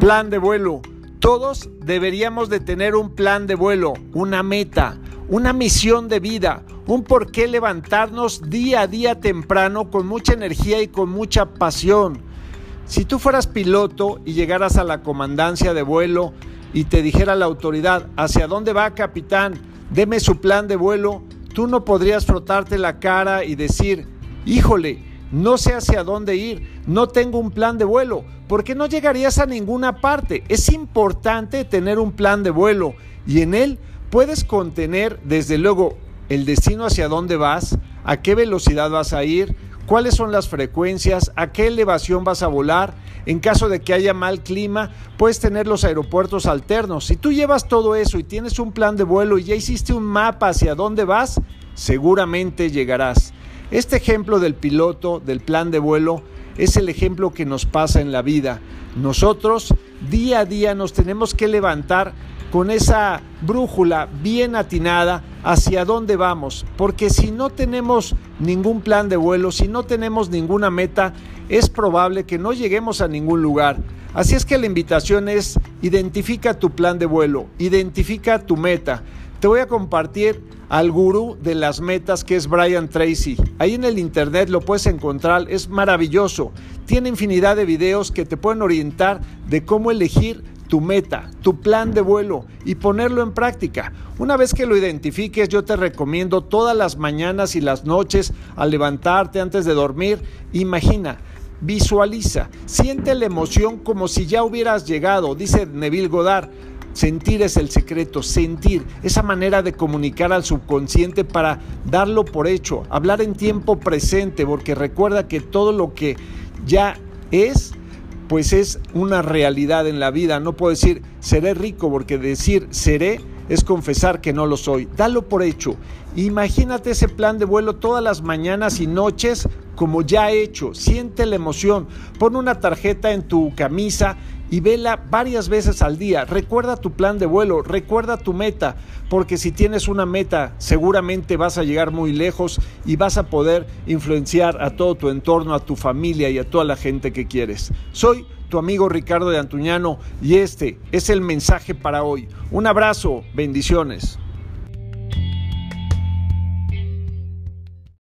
Plan de vuelo. Todos deberíamos de tener un plan de vuelo, una meta, una misión de vida, un por qué levantarnos día a día temprano con mucha energía y con mucha pasión. Si tú fueras piloto y llegaras a la comandancia de vuelo y te dijera la autoridad, ¿hacia dónde va capitán? Deme su plan de vuelo, tú no podrías frotarte la cara y decir, híjole, no sé hacia dónde ir, no tengo un plan de vuelo, porque no llegarías a ninguna parte. Es importante tener un plan de vuelo y en él puedes contener desde luego el destino hacia dónde vas, a qué velocidad vas a ir, cuáles son las frecuencias, a qué elevación vas a volar. En caso de que haya mal clima, puedes tener los aeropuertos alternos. Si tú llevas todo eso y tienes un plan de vuelo y ya hiciste un mapa hacia dónde vas, seguramente llegarás. Este ejemplo del piloto, del plan de vuelo, es el ejemplo que nos pasa en la vida. Nosotros día a día nos tenemos que levantar con esa brújula bien atinada hacia dónde vamos, porque si no tenemos ningún plan de vuelo, si no tenemos ninguna meta, es probable que no lleguemos a ningún lugar. Así es que la invitación es identifica tu plan de vuelo, identifica tu meta. Te voy a compartir al gurú de las metas que es Brian Tracy. Ahí en el internet lo puedes encontrar, es maravilloso. Tiene infinidad de videos que te pueden orientar de cómo elegir tu meta, tu plan de vuelo y ponerlo en práctica. Una vez que lo identifiques, yo te recomiendo todas las mañanas y las noches al levantarte antes de dormir, imagina, visualiza, siente la emoción como si ya hubieras llegado, dice Neville Goddard. Sentir es el secreto, sentir, esa manera de comunicar al subconsciente para darlo por hecho, hablar en tiempo presente, porque recuerda que todo lo que ya es, pues es una realidad en la vida. No puedo decir seré rico, porque decir seré es confesar que no lo soy. Dalo por hecho. Imagínate ese plan de vuelo todas las mañanas y noches como ya hecho. Siente la emoción. Pon una tarjeta en tu camisa y vela varias veces al día. Recuerda tu plan de vuelo, recuerda tu meta, porque si tienes una meta seguramente vas a llegar muy lejos y vas a poder influenciar a todo tu entorno, a tu familia y a toda la gente que quieres. Soy tu amigo Ricardo de Antuñano y este es el mensaje para hoy. Un abrazo, bendiciones.